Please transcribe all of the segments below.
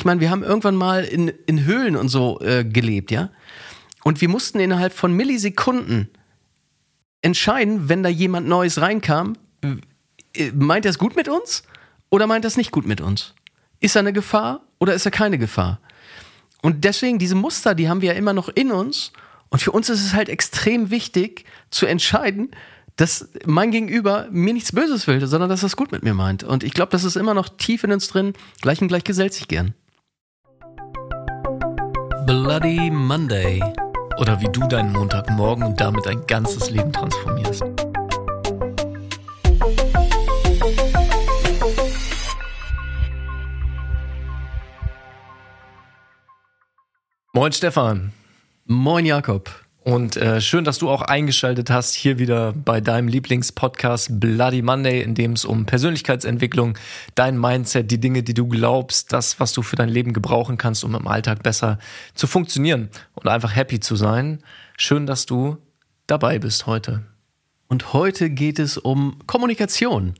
Ich meine, wir haben irgendwann mal in, in Höhlen und so äh, gelebt, ja. Und wir mussten innerhalb von Millisekunden entscheiden, wenn da jemand Neues reinkam, äh, meint er es gut mit uns oder meint er es nicht gut mit uns? Ist er eine Gefahr oder ist er keine Gefahr? Und deswegen, diese Muster, die haben wir ja immer noch in uns. Und für uns ist es halt extrem wichtig zu entscheiden, dass mein Gegenüber mir nichts Böses will, sondern dass er es gut mit mir meint. Und ich glaube, das ist immer noch tief in uns drin. Gleich und gleich gesellt sich gern. Bloody Monday. Oder wie du deinen Montagmorgen und damit dein ganzes Leben transformierst. Moin Stefan. Moin Jakob. Und äh, schön, dass du auch eingeschaltet hast hier wieder bei deinem Lieblingspodcast Bloody Monday, in dem es um Persönlichkeitsentwicklung, dein Mindset, die Dinge, die du glaubst, das, was du für dein Leben gebrauchen kannst, um im Alltag besser zu funktionieren und einfach happy zu sein. Schön, dass du dabei bist heute. Und heute geht es um Kommunikation.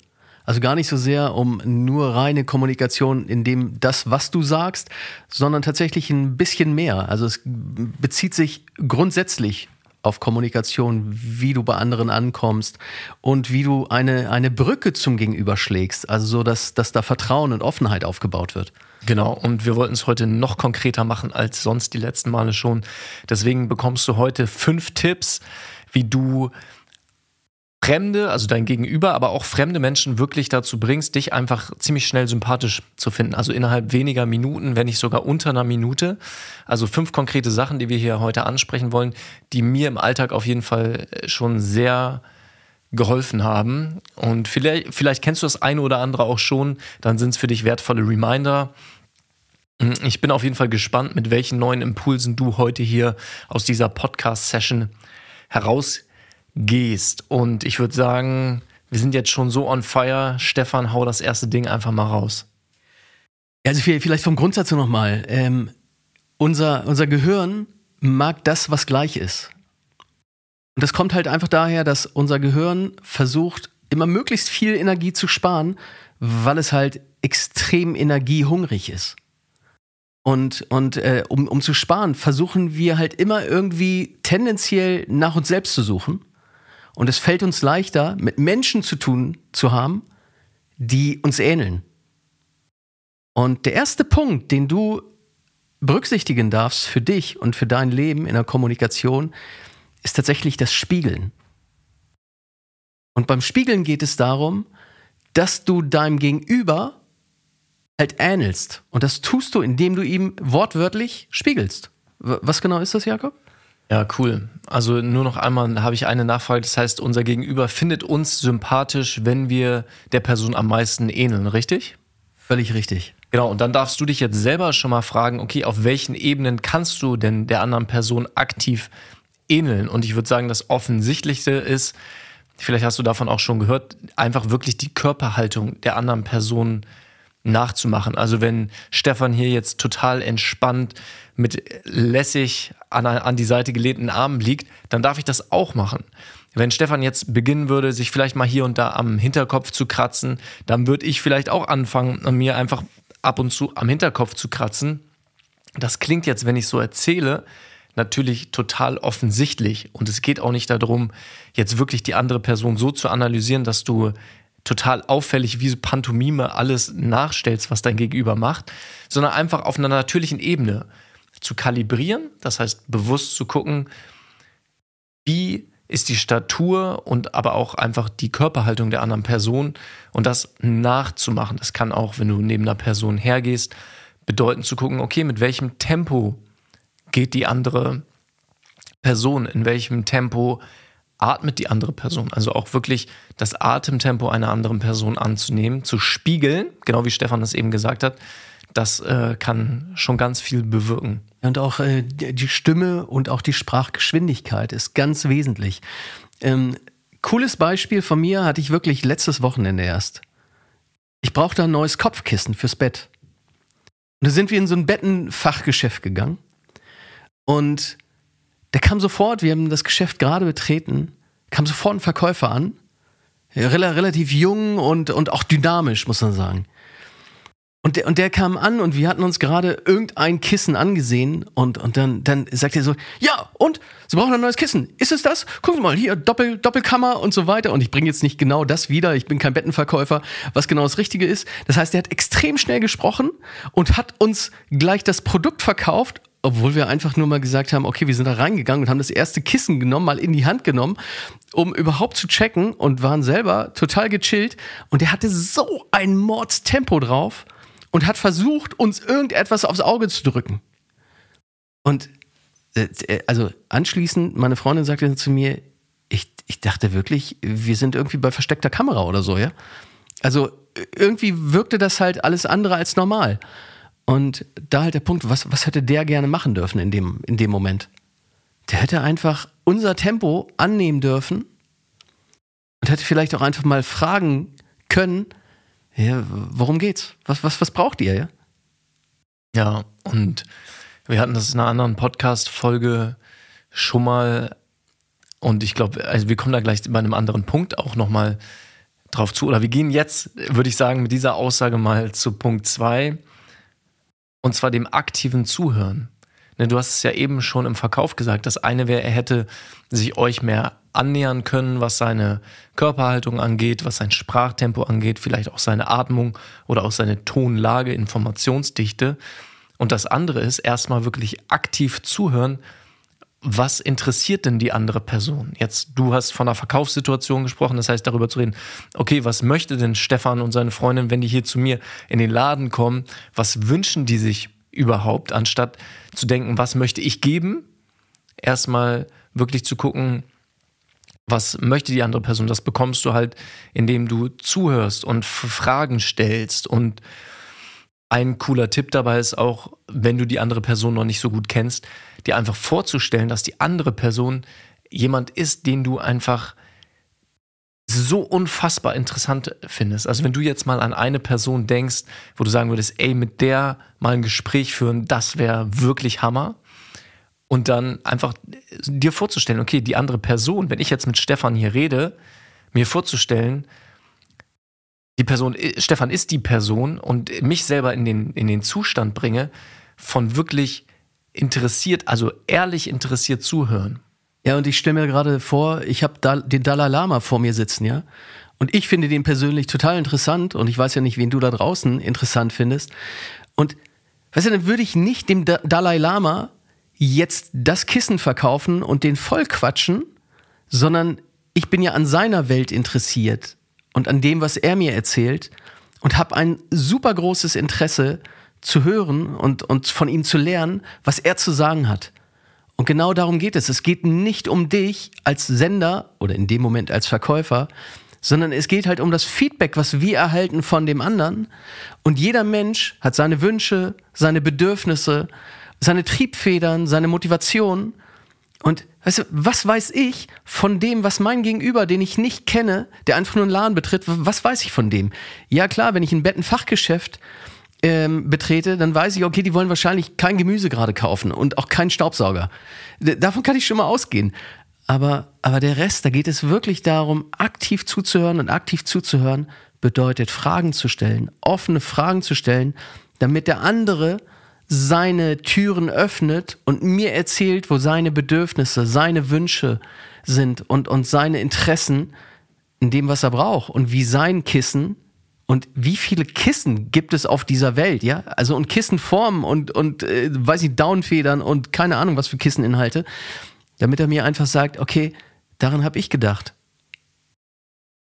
Also gar nicht so sehr um nur reine Kommunikation in dem das, was du sagst, sondern tatsächlich ein bisschen mehr. Also es bezieht sich grundsätzlich auf Kommunikation, wie du bei anderen ankommst und wie du eine, eine Brücke zum Gegenüber schlägst. Also so, dass, dass da Vertrauen und Offenheit aufgebaut wird. Genau, und wir wollten es heute noch konkreter machen als sonst die letzten Male schon. Deswegen bekommst du heute fünf Tipps, wie du Fremde, also dein Gegenüber, aber auch fremde Menschen wirklich dazu bringst, dich einfach ziemlich schnell sympathisch zu finden. Also innerhalb weniger Minuten, wenn nicht sogar unter einer Minute. Also fünf konkrete Sachen, die wir hier heute ansprechen wollen, die mir im Alltag auf jeden Fall schon sehr geholfen haben. Und vielleicht, vielleicht kennst du das eine oder andere auch schon, dann sind es für dich wertvolle Reminder. Ich bin auf jeden Fall gespannt, mit welchen neuen Impulsen du heute hier aus dieser Podcast-Session heraus gehst. Und ich würde sagen, wir sind jetzt schon so on fire. Stefan, hau das erste Ding einfach mal raus. Also vielleicht vom Grundsatz nochmal. Ähm, unser, unser Gehirn mag das, was gleich ist. Und das kommt halt einfach daher, dass unser Gehirn versucht, immer möglichst viel Energie zu sparen, weil es halt extrem energiehungrig ist. Und, und äh, um, um zu sparen, versuchen wir halt immer irgendwie tendenziell nach uns selbst zu suchen. Und es fällt uns leichter, mit Menschen zu tun zu haben, die uns ähneln. Und der erste Punkt, den du berücksichtigen darfst für dich und für dein Leben in der Kommunikation, ist tatsächlich das Spiegeln. Und beim Spiegeln geht es darum, dass du deinem Gegenüber halt ähnelst. Und das tust du, indem du ihm wortwörtlich spiegelst. Was genau ist das, Jakob? Ja, cool. Also nur noch einmal habe ich eine Nachfrage. Das heißt, unser Gegenüber findet uns sympathisch, wenn wir der Person am meisten ähneln, richtig? Völlig richtig. Genau, und dann darfst du dich jetzt selber schon mal fragen, okay, auf welchen Ebenen kannst du denn der anderen Person aktiv ähneln? Und ich würde sagen, das Offensichtlichste ist, vielleicht hast du davon auch schon gehört, einfach wirklich die Körperhaltung der anderen Person nachzumachen. Also wenn Stefan hier jetzt total entspannt mit lässig an, an die Seite gelehnten Armen liegt, dann darf ich das auch machen. Wenn Stefan jetzt beginnen würde, sich vielleicht mal hier und da am Hinterkopf zu kratzen, dann würde ich vielleicht auch anfangen, mir einfach ab und zu am Hinterkopf zu kratzen. Das klingt jetzt, wenn ich so erzähle, natürlich total offensichtlich. Und es geht auch nicht darum, jetzt wirklich die andere Person so zu analysieren, dass du total auffällig wie so Pantomime alles nachstellst, was dein Gegenüber macht, sondern einfach auf einer natürlichen Ebene zu kalibrieren, das heißt bewusst zu gucken, wie ist die Statur und aber auch einfach die Körperhaltung der anderen Person und das nachzumachen. Das kann auch, wenn du neben einer Person hergehst, bedeuten zu gucken, okay, mit welchem Tempo geht die andere Person, in welchem Tempo atmet die andere Person. Also auch wirklich das Atemtempo einer anderen Person anzunehmen, zu spiegeln, genau wie Stefan das eben gesagt hat. Das äh, kann schon ganz viel bewirken. Und auch äh, die Stimme und auch die Sprachgeschwindigkeit ist ganz wesentlich. Ähm, cooles Beispiel von mir hatte ich wirklich letztes Wochenende erst. Ich brauchte ein neues Kopfkissen fürs Bett. Und da sind wir in so ein Bettenfachgeschäft gegangen. Und der kam sofort, wir haben das Geschäft gerade betreten, kam sofort ein Verkäufer an. Relativ jung und, und auch dynamisch, muss man sagen. Und der, und der kam an und wir hatten uns gerade irgendein Kissen angesehen und, und dann, dann sagt er so, ja, und? Sie brauchen ein neues Kissen. Ist es das? Gucken Sie mal, hier, Doppel, Doppelkammer und so weiter. Und ich bringe jetzt nicht genau das wieder, ich bin kein Bettenverkäufer, was genau das Richtige ist. Das heißt, er hat extrem schnell gesprochen und hat uns gleich das Produkt verkauft, obwohl wir einfach nur mal gesagt haben, okay, wir sind da reingegangen und haben das erste Kissen genommen, mal in die Hand genommen, um überhaupt zu checken und waren selber total gechillt. Und er hatte so ein Mordstempo drauf und hat versucht, uns irgendetwas aufs Auge zu drücken. Und äh, äh, also anschließend, meine Freundin sagte zu mir, ich, ich dachte wirklich, wir sind irgendwie bei versteckter Kamera oder so, ja. Also irgendwie wirkte das halt alles andere als normal. Und da halt der Punkt, was, was hätte der gerne machen dürfen in dem, in dem Moment? Der hätte einfach unser Tempo annehmen dürfen und hätte vielleicht auch einfach mal fragen können, ja, worum geht's? Was, was, was braucht ihr, ja? Ja, und wir hatten das in einer anderen Podcast-Folge schon mal. Und ich glaube, also wir kommen da gleich bei einem anderen Punkt auch nochmal drauf zu. Oder wir gehen jetzt, würde ich sagen, mit dieser Aussage mal zu Punkt zwei Und zwar dem aktiven Zuhören. Ne, du hast es ja eben schon im Verkauf gesagt. Das eine wäre, er hätte sich euch mehr annähern können, was seine Körperhaltung angeht, was sein Sprachtempo angeht, vielleicht auch seine Atmung oder auch seine Tonlage, Informationsdichte. Und das andere ist erstmal wirklich aktiv zuhören. Was interessiert denn die andere Person? Jetzt, du hast von einer Verkaufssituation gesprochen, das heißt darüber zu reden, okay, was möchte denn Stefan und seine Freundin, wenn die hier zu mir in den Laden kommen? Was wünschen die sich überhaupt, anstatt zu denken, was möchte ich geben? Erstmal wirklich zu gucken, was möchte die andere Person? Das bekommst du halt, indem du zuhörst und Fragen stellst. Und ein cooler Tipp dabei ist auch, wenn du die andere Person noch nicht so gut kennst, dir einfach vorzustellen, dass die andere Person jemand ist, den du einfach so unfassbar interessant findest. Also wenn du jetzt mal an eine Person denkst, wo du sagen würdest, ey, mit der mal ein Gespräch führen, das wäre wirklich Hammer und dann einfach dir vorzustellen, okay, die andere Person, wenn ich jetzt mit Stefan hier rede, mir vorzustellen, die Person, äh, Stefan ist die Person und mich selber in den, in den Zustand bringe, von wirklich interessiert, also ehrlich interessiert zuhören. Ja, und ich stelle mir gerade vor, ich habe da, den Dalai Lama vor mir sitzen, ja. Und ich finde den persönlich total interessant und ich weiß ja nicht, wen du da draußen interessant findest. Und weißt du, dann würde ich nicht dem da Dalai Lama jetzt das Kissen verkaufen und den voll quatschen, sondern ich bin ja an seiner Welt interessiert und an dem, was er mir erzählt und habe ein super großes Interesse zu hören und, und von ihm zu lernen, was er zu sagen hat. Und genau darum geht es. Es geht nicht um dich als Sender oder in dem Moment als Verkäufer, sondern es geht halt um das Feedback, was wir erhalten von dem anderen. Und jeder Mensch hat seine Wünsche, seine Bedürfnisse, seine Triebfedern, seine Motivation. Und weißt du, was weiß ich von dem, was mein Gegenüber, den ich nicht kenne, der einfach nur einen Laden betritt, was weiß ich von dem? Ja klar, wenn ich ein Bettenfachgeschäft ähm, betrete, dann weiß ich, okay, die wollen wahrscheinlich kein Gemüse gerade kaufen und auch keinen Staubsauger. Davon kann ich schon mal ausgehen. Aber, aber der Rest, da geht es wirklich darum, aktiv zuzuhören und aktiv zuzuhören bedeutet Fragen zu stellen, offene Fragen zu stellen, damit der andere seine Türen öffnet und mir erzählt, wo seine Bedürfnisse, seine Wünsche sind und, und seine Interessen in dem, was er braucht und wie sein Kissen und wie viele Kissen gibt es auf dieser Welt, ja? Also und Kissenformen und, und äh, weiß ich, Downfedern und keine Ahnung, was für Kisseninhalte, damit er mir einfach sagt, okay, daran habe ich gedacht.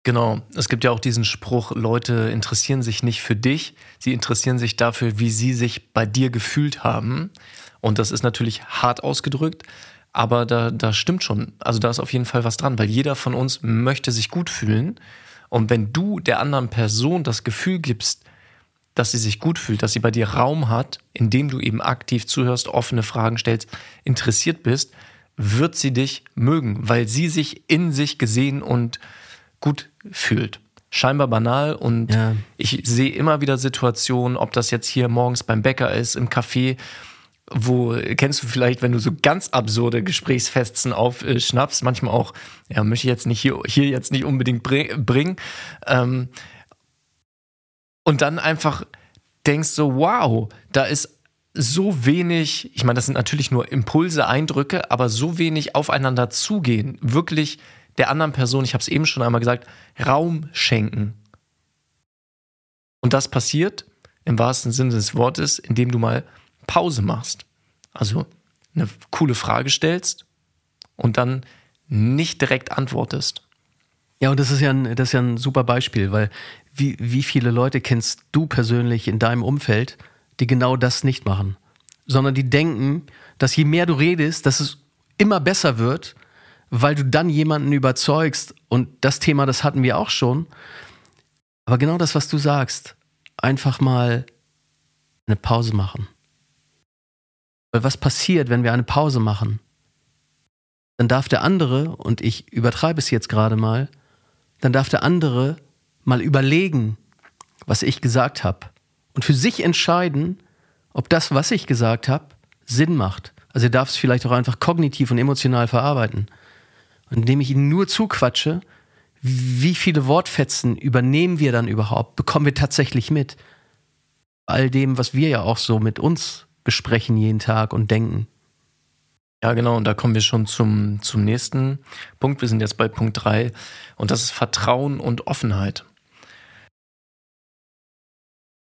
Genau, es gibt ja auch diesen Spruch, Leute interessieren sich nicht für dich, sie interessieren sich dafür, wie sie sich bei dir gefühlt haben. Und das ist natürlich hart ausgedrückt, aber da, da stimmt schon. Also da ist auf jeden Fall was dran, weil jeder von uns möchte sich gut fühlen. Und wenn du der anderen Person das Gefühl gibst, dass sie sich gut fühlt, dass sie bei dir Raum hat, indem du eben aktiv zuhörst, offene Fragen stellst, interessiert bist, wird sie dich mögen, weil sie sich in sich gesehen und gut fühlt. Scheinbar banal und ja. ich sehe immer wieder Situationen, ob das jetzt hier morgens beim Bäcker ist, im Café, wo kennst du vielleicht, wenn du so ganz absurde Gesprächsfetzen aufschnappst, manchmal auch, ja, möchte ich jetzt nicht hier, hier jetzt nicht unbedingt bringen. Ähm, und dann einfach denkst so, wow, da ist so wenig, ich meine, das sind natürlich nur Impulse, Eindrücke, aber so wenig aufeinander zugehen, wirklich der anderen Person, ich habe es eben schon einmal gesagt, Raum schenken. Und das passiert im wahrsten Sinne des Wortes, indem du mal Pause machst. Also eine coole Frage stellst und dann nicht direkt antwortest. Ja, und das ist ja ein, das ist ja ein super Beispiel, weil wie, wie viele Leute kennst du persönlich in deinem Umfeld, die genau das nicht machen, sondern die denken, dass je mehr du redest, dass es immer besser wird, weil du dann jemanden überzeugst. Und das Thema, das hatten wir auch schon. Aber genau das, was du sagst, einfach mal eine Pause machen. Weil was passiert, wenn wir eine Pause machen? Dann darf der andere, und ich übertreibe es jetzt gerade mal, dann darf der andere mal überlegen, was ich gesagt habe. Und für sich entscheiden, ob das, was ich gesagt habe, Sinn macht. Also er darf es vielleicht auch einfach kognitiv und emotional verarbeiten. Indem ich ihn nur zuquatsche, wie viele Wortfetzen übernehmen wir dann überhaupt? Bekommen wir tatsächlich mit? All dem, was wir ja auch so mit uns besprechen jeden Tag und denken. Ja, genau. Und da kommen wir schon zum, zum nächsten Punkt. Wir sind jetzt bei Punkt 3 und das ist Vertrauen und Offenheit.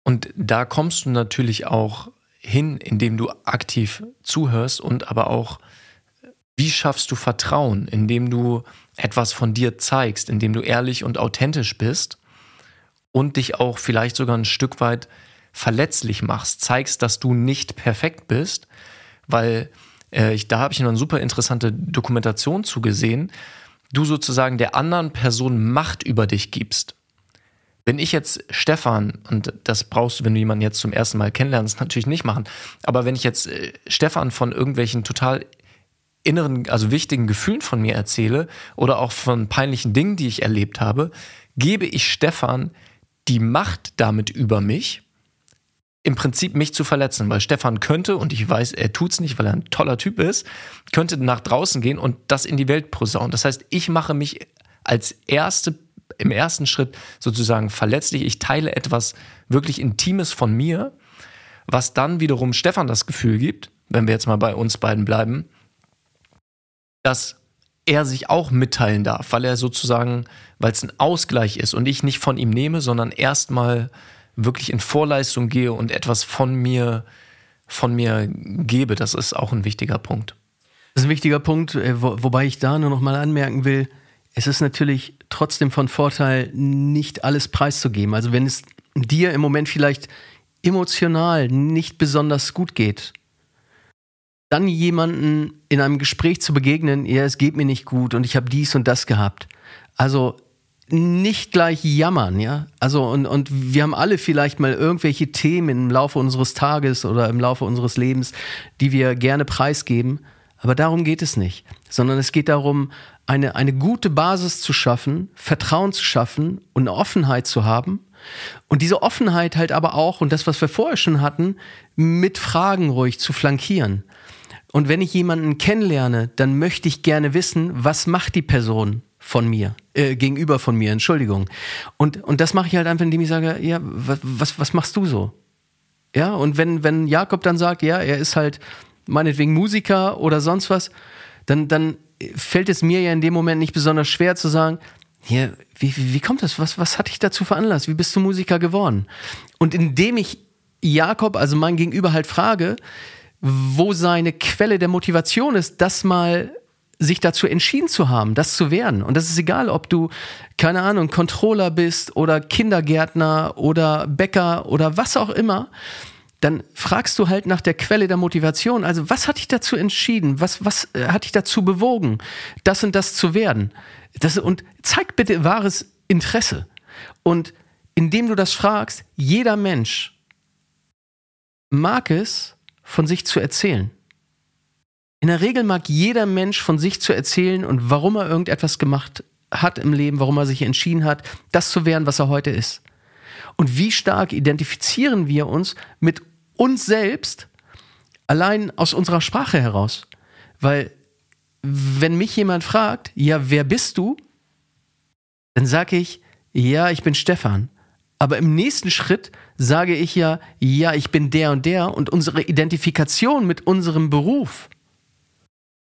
Und da kommst du natürlich auch hin, indem du aktiv zuhörst und aber auch, wie schaffst du Vertrauen, indem du etwas von dir zeigst, indem du ehrlich und authentisch bist und dich auch vielleicht sogar ein Stück weit verletzlich machst, zeigst, dass du nicht perfekt bist, weil äh, ich, da habe ich eine super interessante Dokumentation zugesehen, du sozusagen der anderen Person Macht über dich gibst. Wenn ich jetzt Stefan, und das brauchst du, wenn du jemanden jetzt zum ersten Mal kennenlernst, natürlich nicht machen, aber wenn ich jetzt äh, Stefan von irgendwelchen total inneren, also wichtigen Gefühlen von mir erzähle oder auch von peinlichen Dingen, die ich erlebt habe, gebe ich Stefan die Macht damit über mich, im Prinzip mich zu verletzen, weil Stefan könnte, und ich weiß, er tut's nicht, weil er ein toller Typ ist, könnte nach draußen gehen und das in die Welt posaunen. Das heißt, ich mache mich als erste, im ersten Schritt sozusagen verletzlich. Ich teile etwas wirklich Intimes von mir, was dann wiederum Stefan das Gefühl gibt, wenn wir jetzt mal bei uns beiden bleiben, dass er sich auch mitteilen darf, weil er sozusagen, weil es ein Ausgleich ist und ich nicht von ihm nehme, sondern erstmal wirklich in Vorleistung gehe und etwas von mir, von mir gebe. Das ist auch ein wichtiger Punkt. Das ist ein wichtiger Punkt, äh, wo, wobei ich da nur noch mal anmerken will, es ist natürlich trotzdem von Vorteil, nicht alles preiszugeben. Also wenn es dir im Moment vielleicht emotional nicht besonders gut geht, dann jemanden in einem Gespräch zu begegnen, ja, es geht mir nicht gut und ich habe dies und das gehabt. Also nicht gleich jammern, ja. Also und, und wir haben alle vielleicht mal irgendwelche Themen im Laufe unseres Tages oder im Laufe unseres Lebens, die wir gerne preisgeben. Aber darum geht es nicht, sondern es geht darum, eine, eine gute Basis zu schaffen, Vertrauen zu schaffen und eine Offenheit zu haben. Und diese Offenheit halt aber auch, und das, was wir vorher schon hatten, mit Fragen ruhig zu flankieren. Und wenn ich jemanden kennenlerne, dann möchte ich gerne wissen, was macht die Person? von mir, äh, gegenüber von mir, Entschuldigung. Und, und das mache ich halt einfach, indem ich sage, ja, was, was, was machst du so? Ja, und wenn, wenn Jakob dann sagt, ja, er ist halt meinetwegen Musiker oder sonst was, dann, dann fällt es mir ja in dem Moment nicht besonders schwer zu sagen, ja, wie, wie, wie kommt das? Was, was hat dich dazu veranlasst? Wie bist du Musiker geworden? Und indem ich Jakob, also mein Gegenüber halt frage, wo seine Quelle der Motivation ist, das mal sich dazu entschieden zu haben, das zu werden. Und das ist egal, ob du, keine Ahnung, Controller bist oder Kindergärtner oder Bäcker oder was auch immer. Dann fragst du halt nach der Quelle der Motivation. Also, was hat dich dazu entschieden? Was, was äh, hat dich dazu bewogen, das und das zu werden? Das, und zeig bitte wahres Interesse. Und indem du das fragst, jeder Mensch mag es, von sich zu erzählen. In der Regel mag jeder Mensch von sich zu erzählen und warum er irgendetwas gemacht hat im Leben, warum er sich entschieden hat, das zu werden, was er heute ist. Und wie stark identifizieren wir uns mit uns selbst allein aus unserer Sprache heraus? Weil wenn mich jemand fragt, ja, wer bist du? Dann sage ich, ja, ich bin Stefan. Aber im nächsten Schritt sage ich ja, ja, ich bin der und der und unsere Identifikation mit unserem Beruf.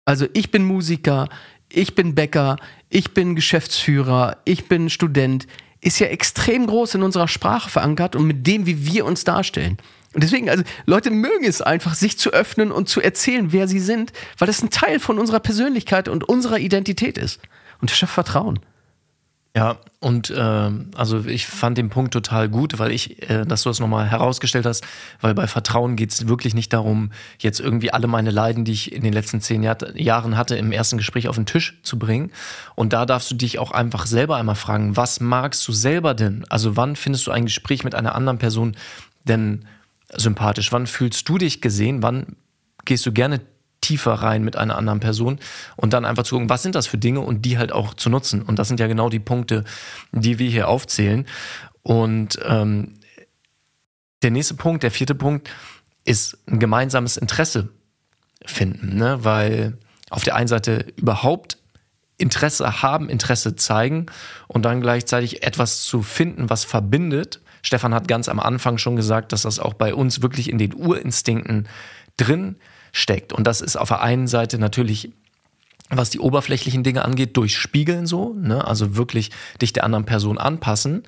Also ich bin Musiker, ich bin Bäcker, ich bin Geschäftsführer, ich bin Student, ist ja extrem groß in unserer Sprache verankert und mit dem, wie wir uns darstellen. Und deswegen, also Leute mögen es einfach, sich zu öffnen und zu erzählen, wer sie sind, weil das ein Teil von unserer Persönlichkeit und unserer Identität ist. Und das schafft Vertrauen. Ja, und äh, also ich fand den Punkt total gut, weil ich, äh, dass du das nochmal herausgestellt hast, weil bei Vertrauen geht es wirklich nicht darum, jetzt irgendwie alle meine Leiden, die ich in den letzten zehn Jahr, Jahren hatte, im ersten Gespräch auf den Tisch zu bringen. Und da darfst du dich auch einfach selber einmal fragen, was magst du selber denn? Also wann findest du ein Gespräch mit einer anderen Person denn sympathisch? Wann fühlst du dich gesehen? Wann gehst du gerne tiefer rein mit einer anderen Person und dann einfach zu gucken, was sind das für Dinge und die halt auch zu nutzen. Und das sind ja genau die Punkte, die wir hier aufzählen. Und ähm, der nächste Punkt, der vierte Punkt, ist ein gemeinsames Interesse finden, ne? weil auf der einen Seite überhaupt Interesse haben, Interesse zeigen und dann gleichzeitig etwas zu finden, was verbindet. Stefan hat ganz am Anfang schon gesagt, dass das auch bei uns wirklich in den Urinstinkten drin ist steckt. Und das ist auf der einen Seite natürlich was die oberflächlichen Dinge angeht, durchspiegeln so, ne? also wirklich dich der anderen Person anpassen.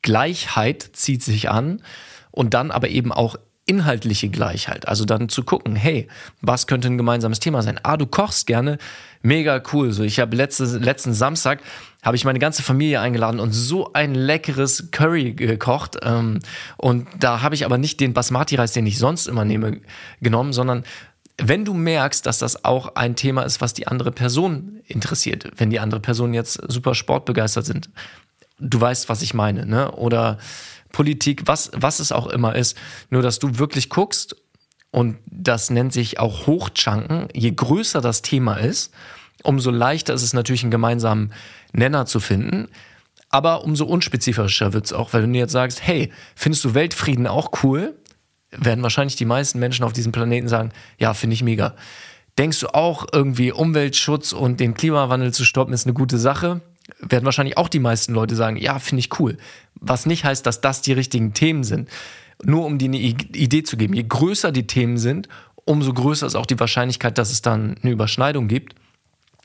Gleichheit zieht sich an und dann aber eben auch inhaltliche Gleichheit. Also dann zu gucken, hey, was könnte ein gemeinsames Thema sein? Ah, du kochst gerne, mega cool. So, ich habe letzte, letzten Samstag habe ich meine ganze Familie eingeladen und so ein leckeres Curry gekocht. Ähm, und da habe ich aber nicht den Basmati-Reis, den ich sonst immer nehme, genommen, sondern wenn du merkst, dass das auch ein Thema ist, was die andere Person interessiert, wenn die andere Person jetzt super sportbegeistert sind, du weißt, was ich meine, ne? Oder Politik, was, was es auch immer ist, nur dass du wirklich guckst und das nennt sich auch Hochchunken. Je größer das Thema ist, umso leichter ist es natürlich, einen gemeinsamen Nenner zu finden. Aber umso unspezifischer wird es auch, weil wenn du jetzt sagst, hey, findest du Weltfrieden auch cool? Werden wahrscheinlich die meisten Menschen auf diesem Planeten sagen, ja, finde ich mega. Denkst du auch irgendwie Umweltschutz und den Klimawandel zu stoppen ist eine gute Sache? Werden wahrscheinlich auch die meisten Leute sagen, ja, finde ich cool. Was nicht heißt, dass das die richtigen Themen sind. Nur um dir eine Idee zu geben. Je größer die Themen sind, umso größer ist auch die Wahrscheinlichkeit, dass es dann eine Überschneidung gibt.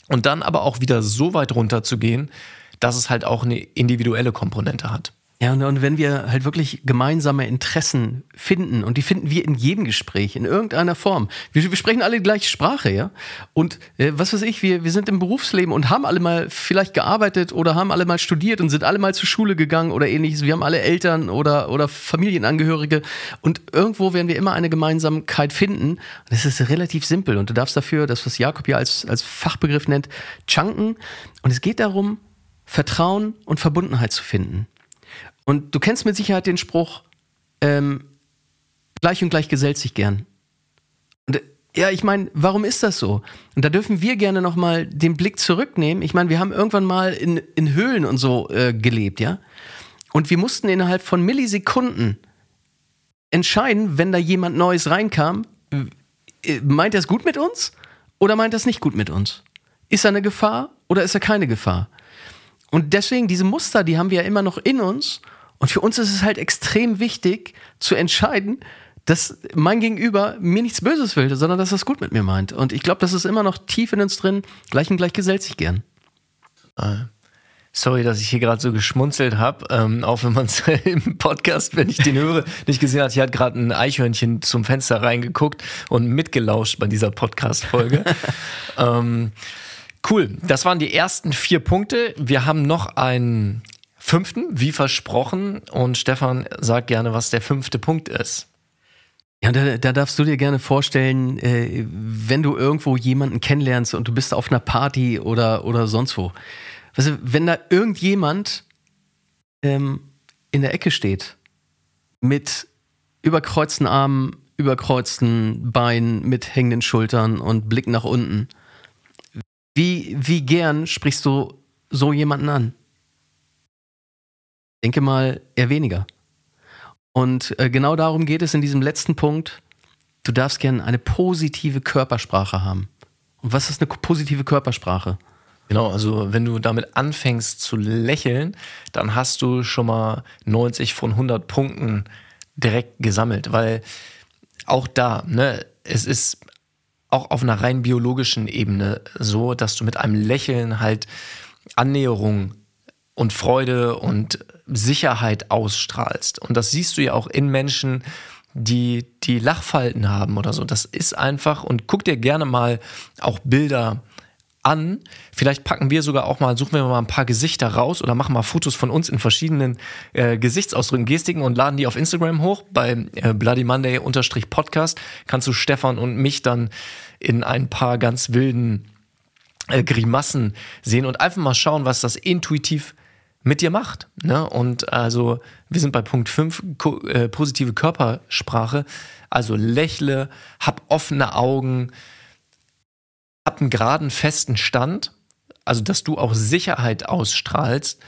Und dann aber auch wieder so weit runter zu gehen, dass es halt auch eine individuelle Komponente hat. Ja, und, und wenn wir halt wirklich gemeinsame Interessen finden, und die finden wir in jedem Gespräch, in irgendeiner Form. Wir, wir sprechen alle die gleiche Sprache, ja. Und äh, was weiß ich, wir, wir sind im Berufsleben und haben alle mal vielleicht gearbeitet oder haben alle mal studiert und sind alle mal zur Schule gegangen oder ähnliches. Wir haben alle Eltern oder, oder Familienangehörige. Und irgendwo werden wir immer eine Gemeinsamkeit finden. Und das ist relativ simpel. Und du darfst dafür, das, was Jakob ja als, als Fachbegriff nennt, chunken. Und es geht darum, Vertrauen und Verbundenheit zu finden. Und du kennst mit Sicherheit den Spruch, ähm, gleich und gleich gesellt sich gern. Und äh, ja, ich meine, warum ist das so? Und da dürfen wir gerne nochmal den Blick zurücknehmen. Ich meine, wir haben irgendwann mal in, in Höhlen und so äh, gelebt, ja? Und wir mussten innerhalb von Millisekunden entscheiden, wenn da jemand Neues reinkam, äh, meint er es gut mit uns oder meint er es nicht gut mit uns? Ist er eine Gefahr oder ist er keine Gefahr? Und deswegen, diese Muster, die haben wir ja immer noch in uns und für uns ist es halt extrem wichtig zu entscheiden, dass mein Gegenüber mir nichts Böses will, sondern dass er es gut mit mir meint. Und ich glaube, das ist immer noch tief in uns drin. Gleich und gleich gesellt sich gern. Äh, sorry, dass ich hier gerade so geschmunzelt habe, ähm, auch wenn man es im Podcast, wenn ich den höre, nicht gesehen hat. Hier hat gerade ein Eichhörnchen zum Fenster reingeguckt und mitgelauscht bei dieser Podcast-Folge. ähm, cool, das waren die ersten vier Punkte. Wir haben noch einen fünften, wie versprochen. Und Stefan, sag gerne, was der fünfte Punkt ist. Ja, da, da darfst du dir gerne vorstellen, äh, wenn du irgendwo jemanden kennenlernst und du bist auf einer Party oder, oder sonst wo. Weißt du, wenn da irgendjemand ähm, in der Ecke steht mit überkreuzten Armen, überkreuzten Beinen, mit hängenden Schultern und Blick nach unten, wie, wie gern sprichst du so jemanden an? Denke mal eher weniger. Und äh, genau darum geht es in diesem letzten Punkt. Du darfst gerne eine positive Körpersprache haben. Und was ist eine positive Körpersprache? Genau, also wenn du damit anfängst zu lächeln, dann hast du schon mal 90 von 100 Punkten direkt gesammelt, weil auch da, ne, es ist auch auf einer rein biologischen Ebene so, dass du mit einem Lächeln halt Annäherung und Freude und Sicherheit ausstrahlst. Und das siehst du ja auch in Menschen, die die Lachfalten haben oder so. Das ist einfach und guck dir gerne mal auch Bilder an. Vielleicht packen wir sogar auch mal, suchen wir mal ein paar Gesichter raus oder machen mal Fotos von uns in verschiedenen äh, Gesichtsausdrücken, Gestiken und laden die auf Instagram hoch. Bei äh, Bloody Monday Podcast kannst du Stefan und mich dann in ein paar ganz wilden äh, Grimassen sehen und einfach mal schauen, was das intuitiv mit dir macht. Ne? Und also, wir sind bei Punkt 5, äh, positive Körpersprache. Also lächle, hab offene Augen, hab einen geraden, festen Stand. Also, dass du auch Sicherheit ausstrahlst,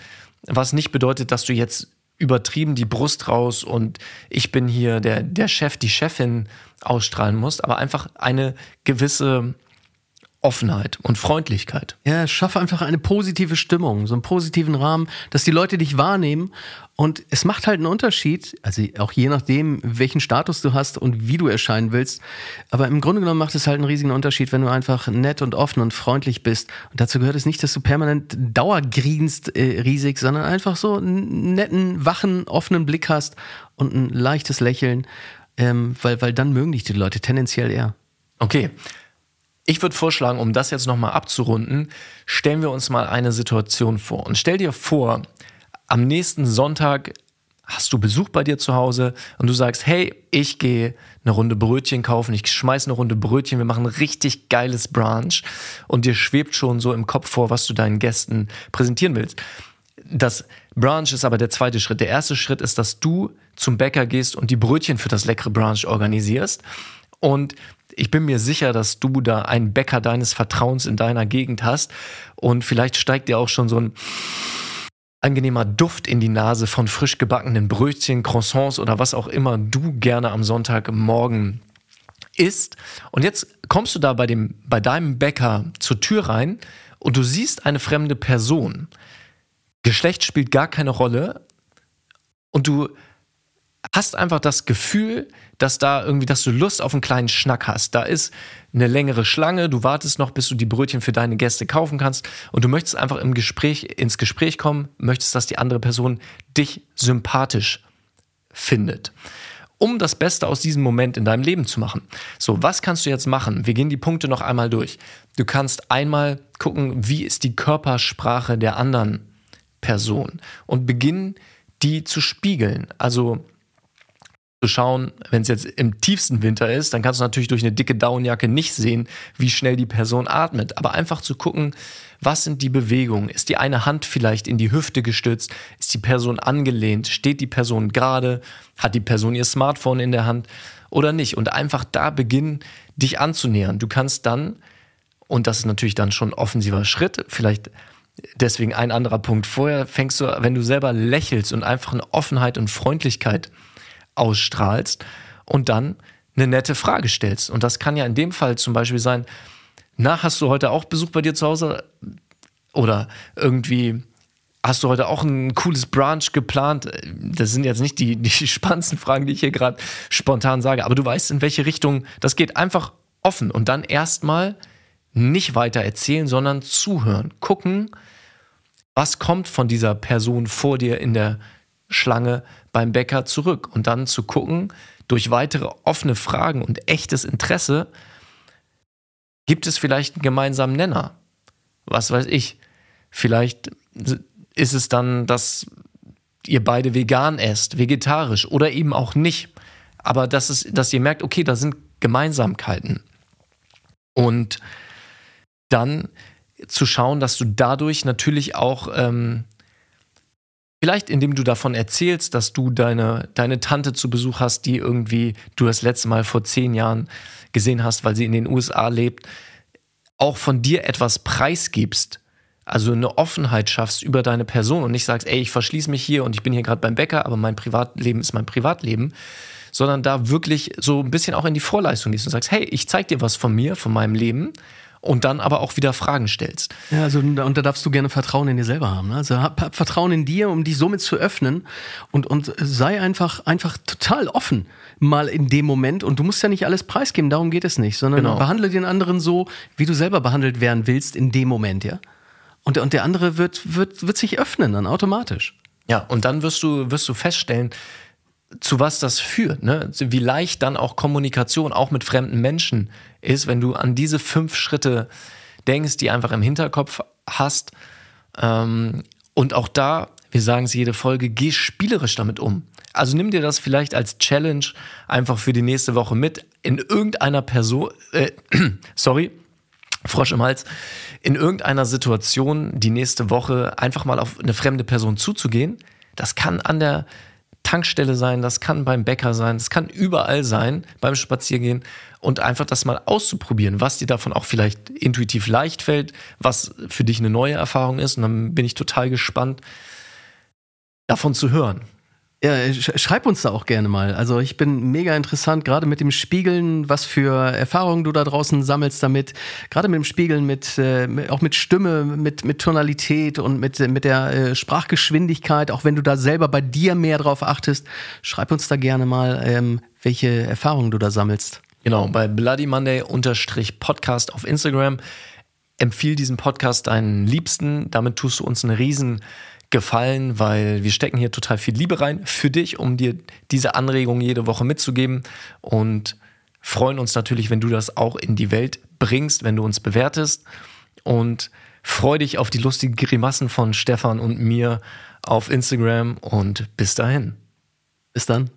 was nicht bedeutet, dass du jetzt übertrieben die Brust raus und ich bin hier der, der Chef, die Chefin ausstrahlen musst, aber einfach eine gewisse Offenheit und Freundlichkeit. Ja, schaffe einfach eine positive Stimmung, so einen positiven Rahmen, dass die Leute dich wahrnehmen. Und es macht halt einen Unterschied, also auch je nachdem, welchen Status du hast und wie du erscheinen willst. Aber im Grunde genommen macht es halt einen riesigen Unterschied, wenn du einfach nett und offen und freundlich bist. Und dazu gehört es nicht, dass du permanent dauergrinst äh, riesig, sondern einfach so einen netten, wachen, offenen Blick hast und ein leichtes Lächeln, ähm, weil, weil dann mögen dich die Leute tendenziell eher. Okay. Ich würde vorschlagen, um das jetzt nochmal abzurunden, stellen wir uns mal eine Situation vor. Und stell dir vor, am nächsten Sonntag hast du Besuch bei dir zu Hause und du sagst, hey, ich gehe eine Runde Brötchen kaufen, ich schmeiß eine Runde Brötchen, wir machen richtig geiles Brunch und dir schwebt schon so im Kopf vor, was du deinen Gästen präsentieren willst. Das Brunch ist aber der zweite Schritt. Der erste Schritt ist, dass du zum Bäcker gehst und die Brötchen für das leckere Brunch organisierst. Und ich bin mir sicher, dass du da einen Bäcker deines Vertrauens in deiner Gegend hast und vielleicht steigt dir auch schon so ein angenehmer Duft in die Nase von frisch gebackenen Brötchen, Croissants oder was auch immer du gerne am Sonntagmorgen isst. Und jetzt kommst du da bei dem, bei deinem Bäcker zur Tür rein und du siehst eine fremde Person. Geschlecht spielt gar keine Rolle und du hast einfach das Gefühl, dass da irgendwie, dass du Lust auf einen kleinen Schnack hast. Da ist eine längere Schlange, du wartest noch, bis du die Brötchen für deine Gäste kaufen kannst und du möchtest einfach im Gespräch, ins Gespräch kommen, möchtest, dass die andere Person dich sympathisch findet. Um das Beste aus diesem Moment in deinem Leben zu machen. So, was kannst du jetzt machen? Wir gehen die Punkte noch einmal durch. Du kannst einmal gucken, wie ist die Körpersprache der anderen Person und beginnen, die zu spiegeln. Also zu schauen, wenn es jetzt im tiefsten Winter ist, dann kannst du natürlich durch eine dicke Daunenjacke nicht sehen, wie schnell die Person atmet. Aber einfach zu gucken, was sind die Bewegungen? Ist die eine Hand vielleicht in die Hüfte gestützt? Ist die Person angelehnt? Steht die Person gerade? Hat die Person ihr Smartphone in der Hand oder nicht? Und einfach da beginnen, dich anzunähern. Du kannst dann, und das ist natürlich dann schon ein offensiver Schritt, vielleicht deswegen ein anderer Punkt vorher, fängst du, wenn du selber lächelst und einfach eine Offenheit und Freundlichkeit ausstrahlst und dann eine nette Frage stellst. Und das kann ja in dem Fall zum Beispiel sein, na, hast du heute auch Besuch bei dir zu Hause? Oder irgendwie, hast du heute auch ein cooles Brunch geplant? Das sind jetzt nicht die, die spannendsten Fragen, die ich hier gerade spontan sage, aber du weißt, in welche Richtung das geht. Einfach offen und dann erstmal nicht weiter erzählen, sondern zuhören. Gucken, was kommt von dieser Person vor dir in der Schlange beim Bäcker zurück und dann zu gucken, durch weitere offene Fragen und echtes Interesse, gibt es vielleicht einen gemeinsamen Nenner? Was weiß ich. Vielleicht ist es dann, dass ihr beide vegan esst, vegetarisch oder eben auch nicht. Aber dass, es, dass ihr merkt, okay, da sind Gemeinsamkeiten. Und dann zu schauen, dass du dadurch natürlich auch ähm, Vielleicht indem du davon erzählst, dass du deine, deine Tante zu Besuch hast, die irgendwie du das letzte Mal vor zehn Jahren gesehen hast, weil sie in den USA lebt, auch von dir etwas preisgibst, also eine Offenheit schaffst über deine Person und nicht sagst, ey, ich verschließe mich hier und ich bin hier gerade beim Bäcker, aber mein Privatleben ist mein Privatleben, sondern da wirklich so ein bisschen auch in die Vorleistung gehst und sagst, hey, ich zeig dir was von mir, von meinem Leben und dann aber auch wieder Fragen stellst. Ja, also und da darfst du gerne Vertrauen in dir selber haben. Ne? Also hab, hab Vertrauen in dir, um dich somit zu öffnen und, und sei einfach, einfach total offen mal in dem Moment. Und du musst ja nicht alles preisgeben, darum geht es nicht, sondern genau. behandle den anderen so, wie du selber behandelt werden willst in dem Moment, ja. Und, und der andere wird, wird, wird sich öffnen dann automatisch. Ja, und dann wirst du, wirst du feststellen, zu was das führt, ne? wie leicht dann auch Kommunikation auch mit fremden Menschen ist, wenn du an diese fünf Schritte denkst, die einfach im Hinterkopf hast. Ähm, und auch da, wir sagen es jede Folge, geh spielerisch damit um. Also nimm dir das vielleicht als Challenge einfach für die nächste Woche mit in irgendeiner Person, äh, sorry, Frosch im Hals, in irgendeiner Situation die nächste Woche einfach mal auf eine fremde Person zuzugehen. Das kann an der Tankstelle sein, das kann beim Bäcker sein, das kann überall sein, beim Spaziergehen und einfach das mal auszuprobieren, was dir davon auch vielleicht intuitiv leicht fällt, was für dich eine neue Erfahrung ist. Und dann bin ich total gespannt, davon zu hören. Ja, schreib uns da auch gerne mal. Also ich bin mega interessant, gerade mit dem Spiegeln, was für Erfahrungen du da draußen sammelst damit. Gerade mit dem Spiegeln, mit, äh, auch mit Stimme, mit, mit Tonalität und mit, mit der äh, Sprachgeschwindigkeit, auch wenn du da selber bei dir mehr drauf achtest. Schreib uns da gerne mal, ähm, welche Erfahrungen du da sammelst. Genau, bei Bloody Monday Podcast auf Instagram. Empfiehl diesen Podcast deinen Liebsten. Damit tust du uns einen riesen gefallen, weil wir stecken hier total viel Liebe rein für dich, um dir diese Anregung jede Woche mitzugeben und freuen uns natürlich, wenn du das auch in die Welt bringst, wenn du uns bewertest und freu dich auf die lustigen Grimassen von Stefan und mir auf Instagram und bis dahin. Bis dann.